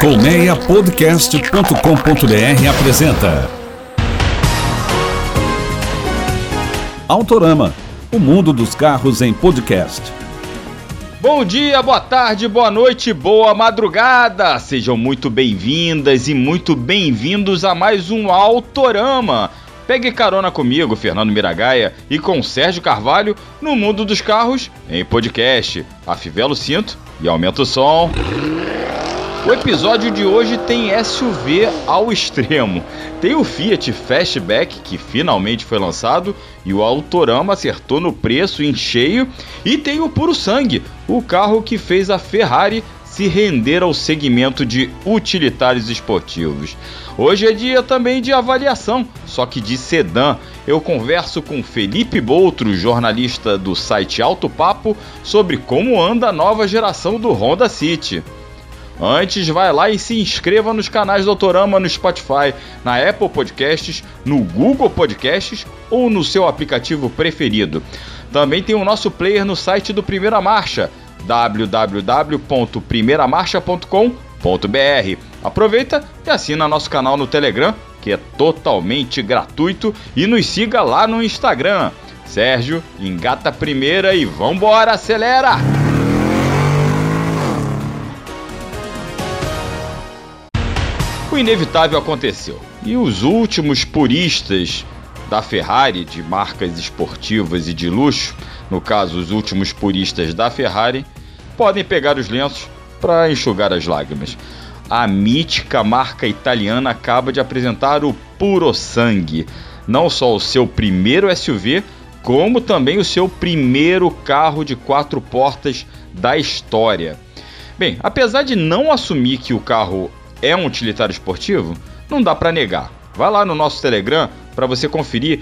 Colmeiapodcast.com.br apresenta Autorama, o mundo dos carros em podcast. Bom dia, boa tarde, boa noite, boa madrugada! Sejam muito bem-vindas e muito bem-vindos a mais um Autorama. Pegue carona comigo, Fernando Miragaia, e com Sérgio Carvalho no mundo dos carros em podcast. Afivela o cinto e aumenta o som. O episódio de hoje tem SUV ao extremo. Tem o Fiat Fastback, que finalmente foi lançado, e o Autorama acertou no preço em cheio. E tem o Puro Sangue, o carro que fez a Ferrari se render ao segmento de utilitários esportivos. Hoje é dia também de avaliação, só que de sedã. Eu converso com Felipe Boutro, jornalista do site Alto Papo, sobre como anda a nova geração do Honda City. Antes, vai lá e se inscreva nos canais do Autorama no Spotify, na Apple Podcasts, no Google Podcasts ou no seu aplicativo preferido. Também tem o nosso player no site do Primeira Marcha, www.primeiramarcha.com.br. Aproveita e assina nosso canal no Telegram, que é totalmente gratuito, e nos siga lá no Instagram. Sérgio, engata a primeira e vambora, acelera! Inevitável aconteceu e os últimos puristas da Ferrari, de marcas esportivas e de luxo, no caso os últimos puristas da Ferrari, podem pegar os lenços para enxugar as lágrimas. A mítica marca italiana acaba de apresentar o Puro Sangue, não só o seu primeiro SUV, como também o seu primeiro carro de quatro portas da história. Bem, apesar de não assumir que o carro é um utilitário esportivo, não dá para negar. Vai lá no nosso Telegram para você conferir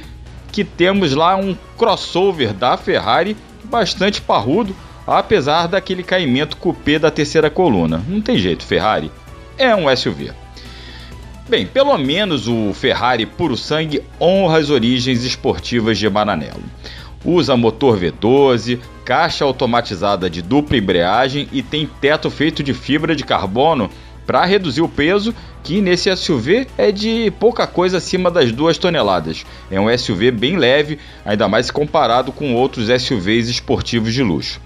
que temos lá um crossover da Ferrari bastante parrudo, apesar daquele caimento coupé da terceira coluna. Não tem jeito, Ferrari é um SUV. Bem, pelo menos o Ferrari puro sangue honra as origens esportivas de Maranello. Usa motor V12, caixa automatizada de dupla embreagem e tem teto feito de fibra de carbono para reduzir o peso, que nesse SUV é de pouca coisa acima das 2 toneladas. É um SUV bem leve, ainda mais comparado com outros SUVs esportivos de luxo.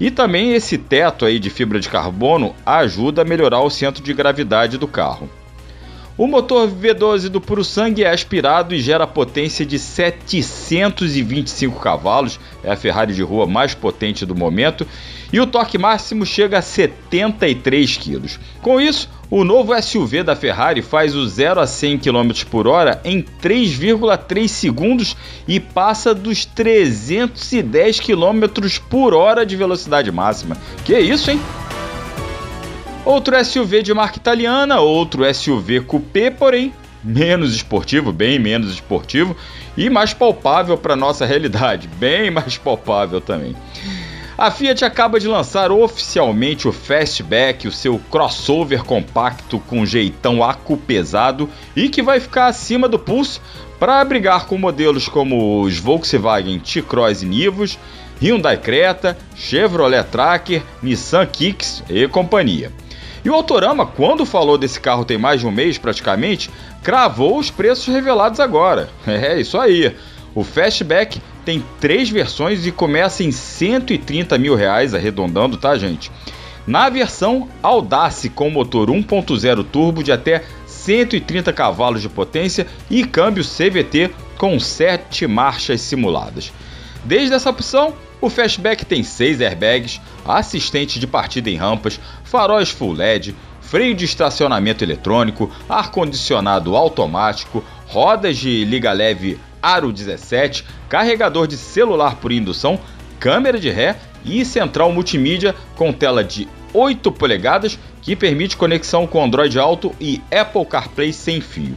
E também esse teto aí de fibra de carbono ajuda a melhorar o centro de gravidade do carro. O motor V12 do puro sangue é aspirado e gera potência de 725 cavalos, é a Ferrari de rua mais potente do momento, e o torque máximo chega a 73 kg. Com isso, o novo SUV da Ferrari faz o 0 a 100 km por hora em 3,3 segundos e passa dos 310 km por hora de velocidade máxima. Que isso, hein? Outro SUV de marca italiana, outro SUV coupé, porém menos esportivo, bem menos esportivo e mais palpável para nossa realidade, bem mais palpável também. A Fiat acaba de lançar oficialmente o Fastback, o seu crossover compacto com jeitão acupesado e que vai ficar acima do pulso para brigar com modelos como os Volkswagen T-Cross e Nivus, Hyundai Creta, Chevrolet Tracker, Nissan Kicks e companhia. E o Autorama, quando falou desse carro tem mais de um mês praticamente, cravou os preços revelados agora. É isso aí. O Fastback tem três versões e começa em 130 mil reais, arredondando, tá, gente? Na versão Audace com motor 1.0 turbo de até 130 cavalos de potência e câmbio CVT com 7 marchas simuladas. Desde essa opção, o Fastback tem 6 airbags, assistente de partida em rampas, faróis full LED, freio de estacionamento eletrônico, ar-condicionado automático, rodas de liga leve Aro 17, carregador de celular por indução, câmera de ré e central multimídia com tela de 8 polegadas que permite conexão com Android Auto e Apple CarPlay sem fio.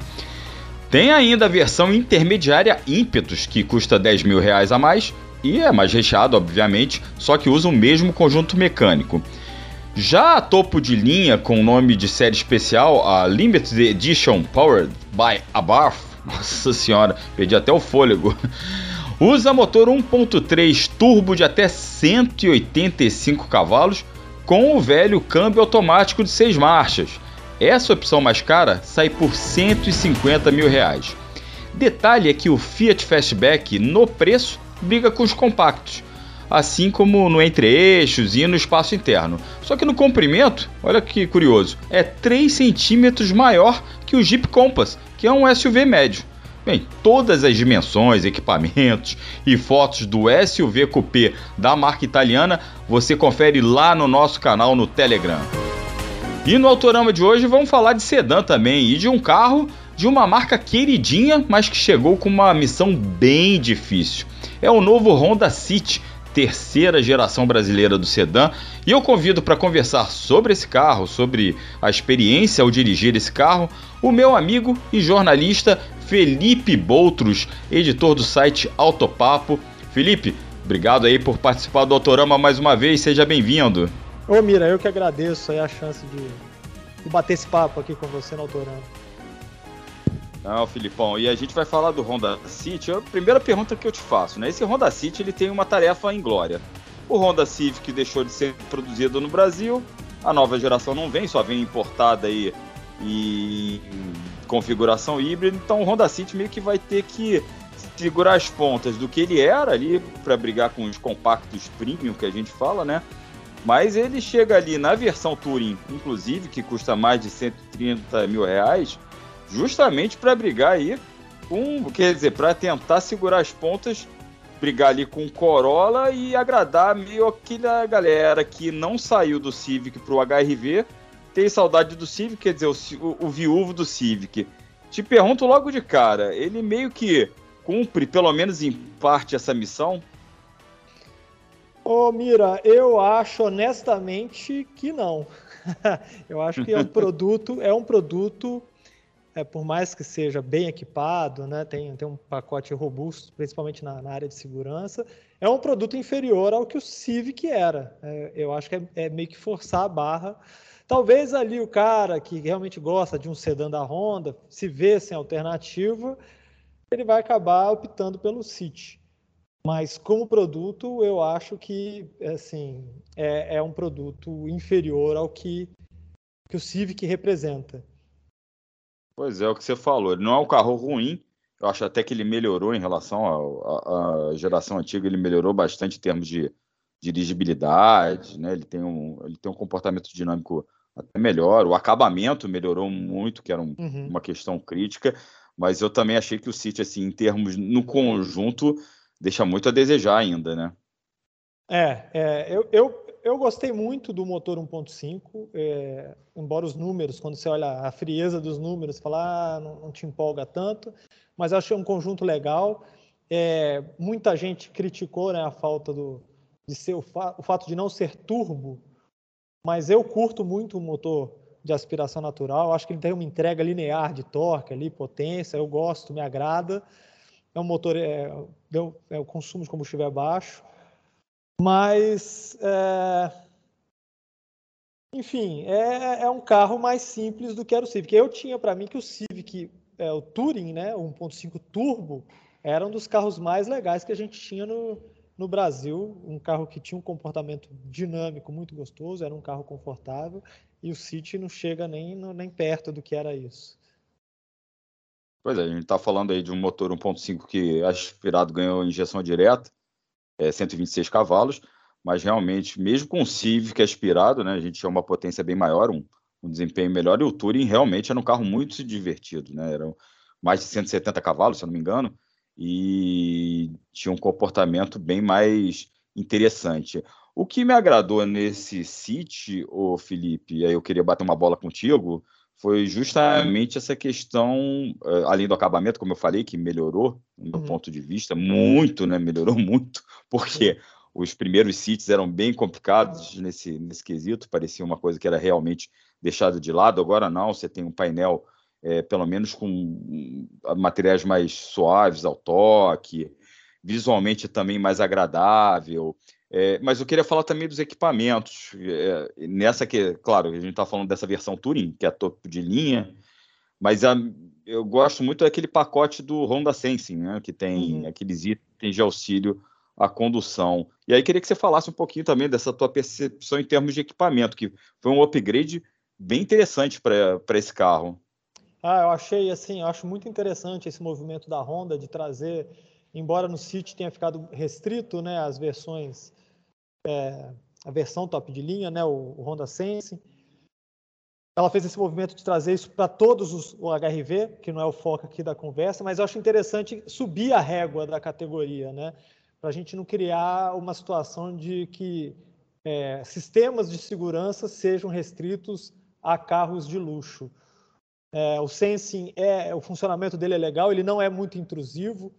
Tem ainda a versão intermediária Ímpetus, que custa 10 mil reais a mais e é mais recheado, obviamente, só que usa o mesmo conjunto mecânico. Já a topo de linha, com o nome de série especial, a Limited Edition Powered by Abarth, nossa senhora, perdi até o fôlego, usa motor 1.3 turbo de até 185 cavalos com o velho câmbio automático de 6 marchas. Essa opção mais cara sai por 150 mil reais. Detalhe é que o Fiat Fastback no preço briga com os compactos, assim como no entre-eixos e no espaço interno. Só que no comprimento, olha que curioso, é 3 centímetros maior que o Jeep Compass, que é um SUV médio. Bem, todas as dimensões, equipamentos e fotos do SUV Coupé da marca italiana você confere lá no nosso canal no Telegram. E no Autorama de hoje vamos falar de sedã também e de um carro de uma marca queridinha, mas que chegou com uma missão bem difícil. É o novo Honda City, terceira geração brasileira do sedã, e eu convido para conversar sobre esse carro, sobre a experiência ao dirigir esse carro, o meu amigo e jornalista Felipe Boutros, editor do site Autopapo. Felipe, obrigado aí por participar do Autorama mais uma vez, seja bem-vindo. Ô Mira, eu que agradeço aí a chance de, de bater esse papo aqui com você no Autorama. Não, Filipão, e a gente vai falar do Honda City. A primeira pergunta que eu te faço, né? Esse Honda City ele tem uma tarefa em glória. O Honda Civic deixou de ser produzido no Brasil, a nova geração não vem, só vem importada aí em configuração híbrida, então o Honda City meio que vai ter que segurar as pontas do que ele era ali para brigar com os compactos premium que a gente fala, né? Mas ele chega ali na versão Touring, inclusive, que custa mais de 130 mil reais, justamente para brigar aí com, quer dizer, para tentar segurar as pontas, brigar ali com o Corolla e agradar meio aquela galera que não saiu do Civic para o HRV, tem saudade do Civic, quer dizer, o, o, viúvo do Civic. Te pergunto logo de cara, ele meio que cumpre, pelo menos em parte, essa missão? Ô, Mira, eu acho honestamente que não. eu acho que é um produto, é um produto é, por mais que seja bem equipado, né, tem, tem um pacote robusto, principalmente na, na área de segurança, é um produto inferior ao que o Civic era. É, eu acho que é, é, meio que forçar a barra. Talvez ali o cara que realmente gosta de um sedã da Honda, se vê sem alternativa, ele vai acabar optando pelo City. Mas como produto, eu acho que assim é, é um produto inferior ao que, que o Civic representa. Pois é, o que você falou. Ele não é um carro ruim. Eu acho até que ele melhorou em relação à geração antiga. Ele melhorou bastante em termos de dirigibilidade, né? Ele tem um, ele tem um comportamento dinâmico até melhor. O acabamento melhorou muito, que era um, uhum. uma questão crítica. Mas eu também achei que o City, assim, em termos no conjunto, deixa muito a desejar ainda, né? É, é eu, eu, eu gostei muito do motor 1.5, é, embora os números, quando você olha a frieza dos números, fala, ah, não, não, te empolga tanto, mas achei um conjunto legal. É, muita gente criticou né, a falta do, de ser o, fa o fato de não ser turbo, mas eu curto muito o motor de aspiração natural. Acho que ele tem uma entrega linear de torque ali, potência. Eu gosto, me agrada. É um motor, é, é, o consumo de combustível é baixo. Mas, é... enfim, é, é, um carro mais simples do que era o Civic. Eu tinha para mim que o Civic, é, o Touring, né, o 1.5 Turbo, era um dos carros mais legais que a gente tinha no, no Brasil. Um carro que tinha um comportamento dinâmico muito gostoso, era um carro confortável, e o City não chega nem, nem perto do que era isso. Pois é, a gente está falando aí de um motor 1.5 que aspirado ganhou injeção direta, é, 126 cavalos, mas realmente, mesmo com o Civic aspirado, né, a gente tinha uma potência bem maior, um, um desempenho melhor, e o Touring realmente era um carro muito divertido, né, eram mais de 170 cavalos, se eu não me engano, e tinha um comportamento bem mais interessante. O que me agradou nesse City, o Felipe, aí eu queria bater uma bola contigo, foi justamente essa questão, eh, além do acabamento, como eu falei, que melhorou, do meu uhum. ponto de vista, muito, né? Melhorou muito, porque os primeiros sítios eram bem complicados nesse, nesse quesito, parecia uma coisa que era realmente deixada de lado. Agora não, você tem um painel, é, pelo menos com materiais mais suaves ao toque, visualmente também mais agradável. É, mas eu queria falar também dos equipamentos. É, nessa que, claro, a gente está falando dessa versão Touring, que é topo de linha, mas a, eu gosto muito daquele pacote do Honda Sensing, né, que tem uhum. aqueles itens de auxílio à condução. E aí queria que você falasse um pouquinho também dessa tua percepção em termos de equipamento, que foi um upgrade bem interessante para esse carro. Ah, eu achei assim, eu acho muito interessante esse movimento da Honda de trazer, embora no City tenha ficado restrito, né, as versões, é, a versão top de linha, né, o, o Honda Sense, ela fez esse movimento de trazer isso para todos os o HRV, que não é o foco aqui da conversa, mas eu acho interessante subir a régua da categoria, né, para a gente não criar uma situação de que é, sistemas de segurança sejam restritos a carros de luxo. É, o sensing é o funcionamento dele é legal, ele não é muito intrusivo.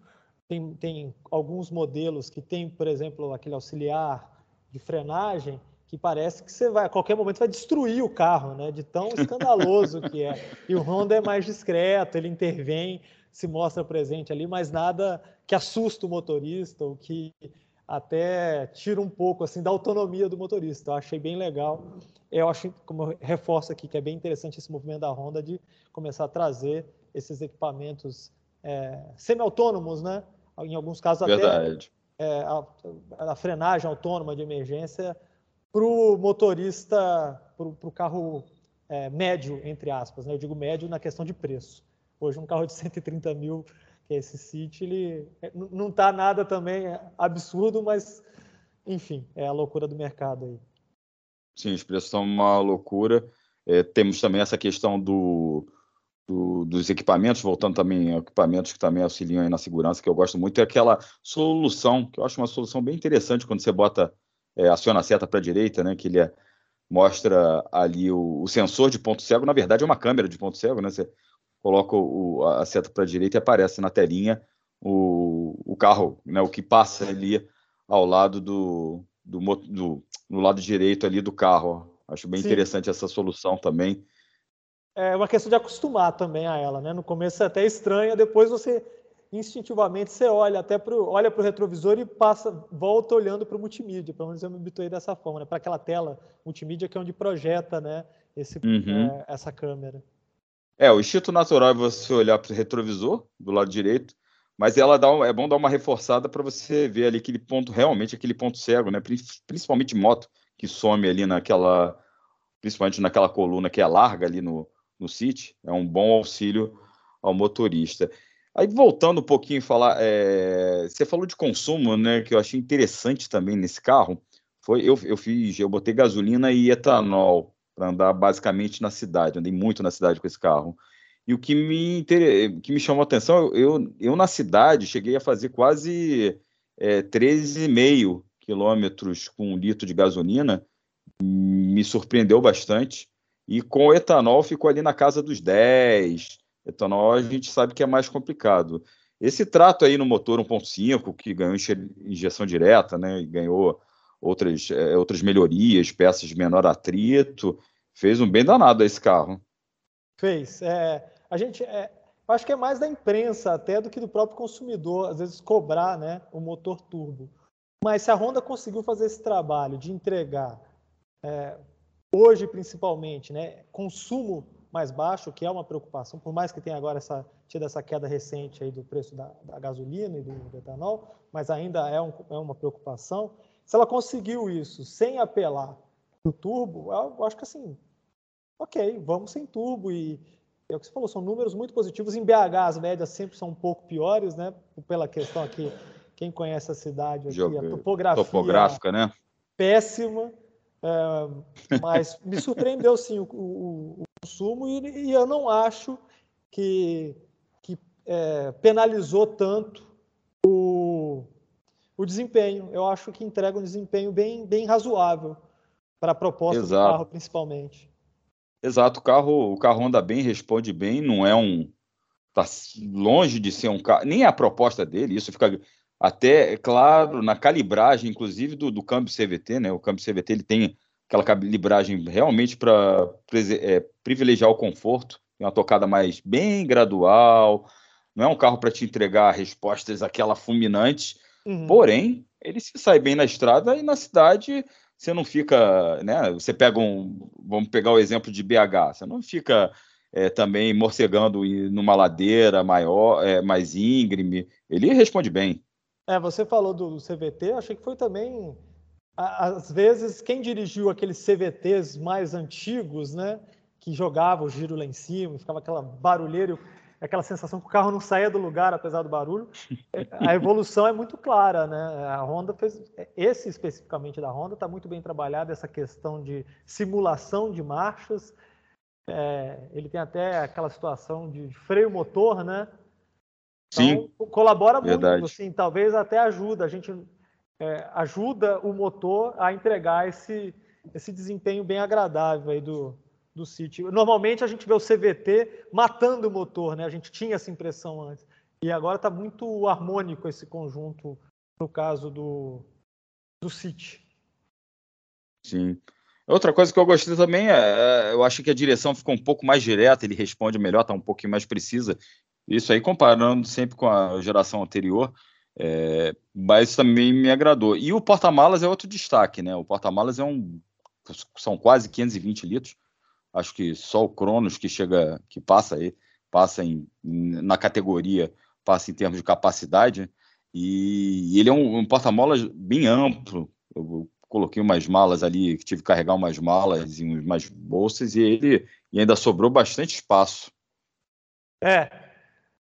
Tem, tem alguns modelos que tem, por exemplo, aquele auxiliar de frenagem que parece que você vai a qualquer momento vai destruir o carro, né? De tão escandaloso que é. E o Honda é mais discreto, ele intervém, se mostra presente ali, mas nada que assusta o motorista ou que até tira um pouco assim da autonomia do motorista. Eu achei bem legal. Eu acho, como eu reforço aqui, que é bem interessante esse movimento da Honda de começar a trazer esses equipamentos é, semi-autônomos, né? Em alguns casos Verdade. até é, a, a, frenagem autônoma de emergência para o motorista, para o carro é, médio, entre aspas. Né? Eu digo médio na questão de preço. Hoje um carro de 130 mil, que é esse City, ele é, não está nada também absurdo, mas enfim, é a loucura do mercado aí. Sim, os preços são uma loucura. É, temos também essa questão do, do, dos equipamentos, voltando também a equipamentos que também auxiliam na segurança, que eu gosto muito, é aquela solução, que eu acho uma solução bem interessante quando você bota, é, aciona a seta para a direita, né, que ele é, mostra ali o, o, sensor de ponto cego, na verdade é uma câmera de ponto cego, né, você coloca o, a seta para a direita e aparece na telinha o, o carro, né, o que passa ali ao lado do, do, do no lado direito ali do carro. Acho bem Sim. interessante essa solução também. É uma questão de acostumar também a ela, né? No começo é até estranha, depois você instintivamente você olha até pro, olha para o retrovisor e passa, volta olhando para o multimídia. Pelo menos eu me habituei dessa forma, né? Para aquela tela multimídia que é onde projeta, né? Esse, uhum. é, essa câmera. É, o instinto natural é você olhar para o retrovisor do lado direito, mas ela dá é bom dar uma reforçada para você ver ali aquele ponto, realmente aquele ponto cego, né? Principalmente moto, que some ali naquela, principalmente naquela coluna que é larga ali no, no City, é um bom auxílio ao motorista. Aí voltando um pouquinho falar, é, você falou de consumo, né? Que eu achei interessante também nesse carro. Foi eu, eu fiz, eu botei gasolina e etanol para andar basicamente na cidade. Andei muito na cidade com esse carro. E o que me, que me chamou a atenção, eu, eu na cidade cheguei a fazer quase é, 13,5 quilômetros com um litro de gasolina, me surpreendeu bastante. E com o etanol ficou ali na casa dos 10. Etanol a gente sabe que é mais complicado. Esse trato aí no motor 1.5, que ganhou injeção direta, né, ganhou outras, é, outras melhorias, peças de menor atrito, fez um bem danado a esse carro. Fez. É, a gente, é, acho que é mais da imprensa até do que do próprio consumidor, às vezes cobrar, né, o motor turbo. Mas se a Honda conseguiu fazer esse trabalho de entregar é, hoje principalmente, né, consumo mais baixo, que é uma preocupação, por mais que tenha agora essa, tido essa queda recente aí do preço da, da gasolina e do, do, etanol, mas ainda é, um, é, uma preocupação. Se ela conseguiu isso sem apelar para o turbo, eu acho que assim, ok, vamos sem turbo e é o que você falou, são números muito positivos. Em BH as médias sempre são um pouco piores, né? Pela questão aqui, quem conhece a cidade aqui, a topografia topográfica, né? péssima, é, mas me surpreendeu sim o, o, o consumo e, e, eu não acho que, que é, penalizou tanto o, o desempenho. Eu acho que entrega um desempenho bem, bem razoável para a proposta Exato. do carro, principalmente. Exato, o carro, o carro anda bem, responde bem, não é um. Está longe de ser um carro. Nem a proposta dele, isso fica até claro na calibragem, inclusive, do, do câmbio CVT, né? O câmbio CVT ele tem aquela calibragem realmente para é, privilegiar o conforto, tem uma tocada mais bem gradual, não é um carro para te entregar respostas aquela fulminante, uhum. porém, ele se sai bem na estrada e na cidade você não fica, né? Você pega um, vamos pegar o exemplo de BH, você não fica é, também morcegando numa ladeira maior, é, mais íngreme. Ele responde bem. É, você falou do, CVT, achei que foi também às vezes quem dirigiu aqueles CVTs mais antigos, né? que jogava o giro lá em cima, ficava aquela barulheira, aquela sensação que o carro não saía do lugar apesar do barulho. A evolução é muito clara, né? A Honda fez esse especificamente da Honda está muito bem trabalhado essa questão de simulação de marchas. É, ele tem até aquela situação de freio motor, né? Então, Sim. Colabora verdade. muito, assim, talvez até ajuda a gente é, ajuda o motor a entregar esse esse desempenho bem agradável aí do, do City. Normalmente a gente vê o CVT matando o motor, né? A gente tinha essa impressão antes. E agora está muito harmônico esse conjunto no caso do, do City. Sim. Outra coisa que eu gostei também é, é, eu acho que a direção ficou um pouco mais direta, ele responde melhor, está um pouquinho mais precisa. Isso aí comparando sempre com a geração anterior, é, mas também me agradou. E o porta-malas é outro destaque, né? O porta-malas é um são quase 520 litros. Acho que só o Cronos que chega, que passa aí, passa em, na categoria, passa em termos de capacidade. E, e ele é um, um porta-malas bem amplo. Eu, coloquei umas malas ali, tive que carregar umas malas e umas bolsas, e ele e ainda sobrou bastante espaço. É,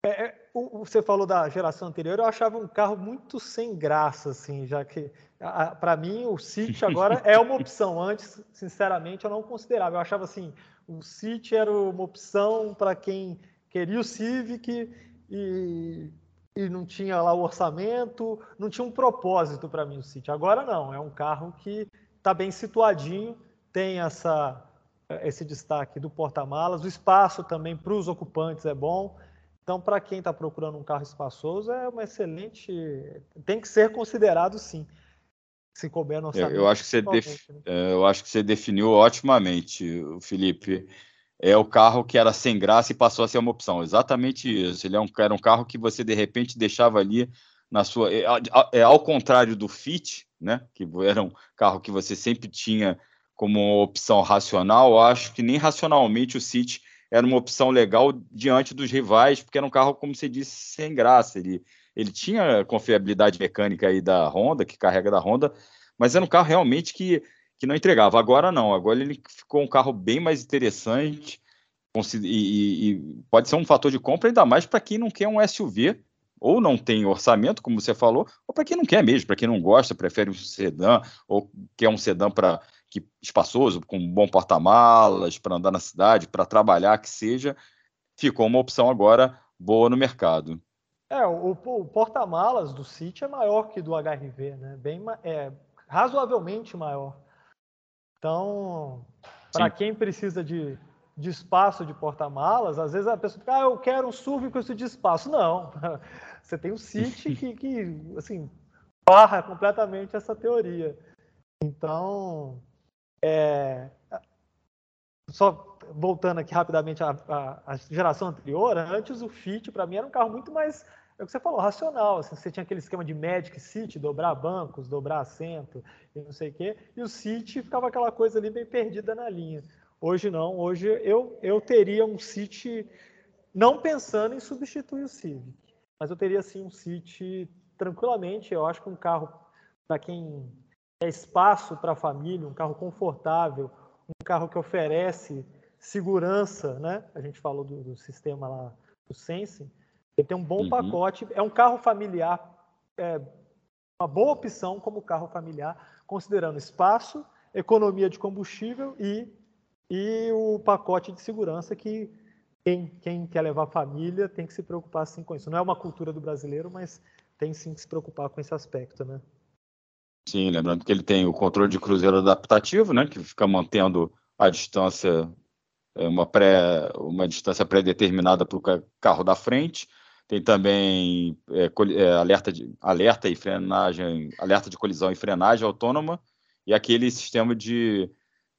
é, é você falou da geração anterior, eu achava um carro muito sem graça, assim, já que para mim o City agora é uma opção. Antes, sinceramente, eu não considerava. Eu achava assim, o City era uma opção para quem queria o Civic e, e não tinha lá o orçamento, não tinha um propósito para mim o City. Agora não, é um carro que está bem situadinho, tem essa esse destaque do porta-malas, o espaço também para os ocupantes é bom. Então, para quem está procurando um carro espaçoso, é uma excelente. Tem que ser considerado sim. Se couber no orçamento. Eu acho que você, def... né? É, eu acho que você definiu otimamente, Felipe. É o carro que era sem graça e passou a ser uma opção. Exatamente isso. Ele é um, era um carro que você, de repente, deixava ali na sua. É, é ao contrário do Fit, né? Que era um carro que você sempre tinha como opção racional. Eu acho que nem racionalmente o City era uma opção legal diante dos rivais, porque era um carro, como você disse, sem graça. Ele, ele tinha confiabilidade mecânica aí da Honda, que carrega da Honda, mas era um carro realmente que, que não entregava. Agora não, agora ele ficou um carro bem mais interessante e, e, e pode ser um fator de compra, ainda mais para quem não quer um SUV ou não tem orçamento, como você falou, ou para quem não quer mesmo, para quem não gosta, prefere um sedã, ou quer um sedã para que espaçoso, com um bom porta-malas para andar na cidade, para trabalhar, que seja, ficou uma opção agora boa no mercado. É, o, o porta-malas do City é maior que do HRV, né? Bem, é, razoavelmente maior. Então, para quem precisa de, de espaço de porta-malas, às vezes a pessoa fica, ah, eu quero um SUV com isso de espaço. Não, você tem o City que, que assim, barra completamente essa teoria. Então, é, só voltando aqui rapidamente à, à, à, geração anterior, antes o Fit, para mim, era um carro muito mais, é o que você falou, racional. Assim, você tinha aquele esquema de Magic City, dobrar bancos, dobrar assento e não sei o quê, e o City ficava aquela coisa ali bem perdida na linha. Hoje não, hoje eu, eu teria um City, não pensando em substituir o Civic, mas eu teria sim um City tranquilamente, eu acho que um carro, para quem é espaço para a família, um carro confortável, um carro que oferece segurança, né? A gente falou do, do sistema lá do Sense. Ele tem um bom uhum. pacote, é um carro familiar, é uma boa opção como carro familiar, considerando espaço, economia de combustível e, e o pacote de segurança que quem, quem quer levar família tem que se preocupar sim com isso. Não é uma cultura do brasileiro, mas tem sim que se preocupar com esse aspecto, né? Sim, lembrando que ele tem o controle de cruzeiro adaptativo, né, que fica mantendo a distância, é, uma, pré, uma distância pré-determinada para o carro da frente. Tem também é, é, alerta, de, alerta e frenagem, alerta de colisão e frenagem autônoma, e aquele sistema de,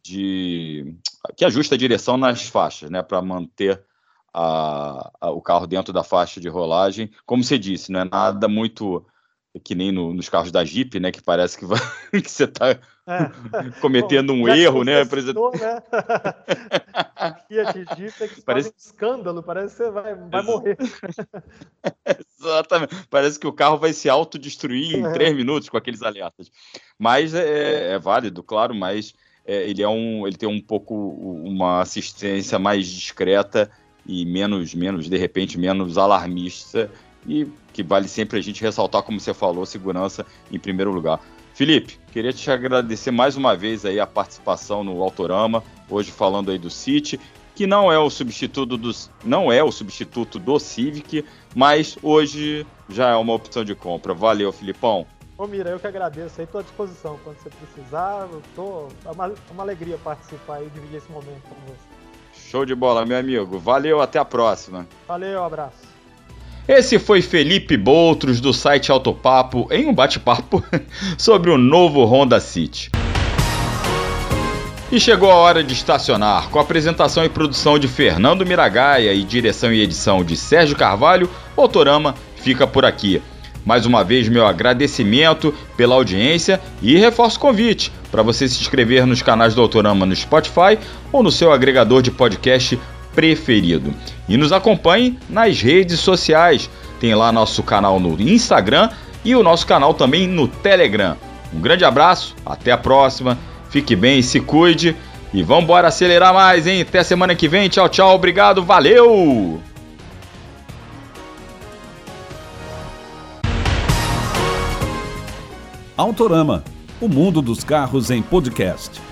de que ajusta a direção nas faixas, né, para manter a, a, o carro dentro da faixa de rolagem. Como você disse, não é nada muito que nem no, nos carros da Jeep, né? Que parece que, vai, que você está é. cometendo Bom, um erro, né? Exemplo. Né? Fiat Jeep é que parece um escândalo, parece que você vai, vai morrer. Exatamente. Parece que o carro vai se autodestruir em é. três minutos com aqueles alertas. Mas é, é válido, claro, mas é, ele é um, ele tem um pouco uma assistência mais discreta e menos, menos de repente menos alarmista e que vale sempre a gente ressaltar, como você falou, segurança em primeiro lugar. Felipe, queria te agradecer mais uma vez aí a participação no Autorama, hoje falando aí do City, que não é o substituto do, não é o substituto do Civic, mas hoje já é uma opção de compra. Valeu, Filipão. Ô Mira, eu que agradeço aí, estou à disposição quando você precisar. Tô, é uma, é uma alegria participar e dividir esse momento com você. Show de bola, meu amigo. Valeu, até a próxima. Valeu, abraço. Esse foi Felipe Boutros do site Autopapo em um bate-papo sobre o novo Honda City. E chegou a hora de estacionar, com apresentação e produção de Fernando Miragaia e direção e edição de Sérgio Carvalho, Autorama fica por aqui. Mais uma vez, meu agradecimento pela audiência e reforço o convite para você se inscrever nos canais do Autorama no Spotify ou no seu agregador de podcast preferido. E nos acompanhe nas redes sociais. Tem lá nosso canal no Instagram e o nosso canal também no Telegram. Um grande abraço, até a próxima, fique bem se cuide. E vamos embora acelerar mais, hein? Até semana que vem. Tchau, tchau, obrigado, valeu! Autorama, o mundo dos carros em podcast.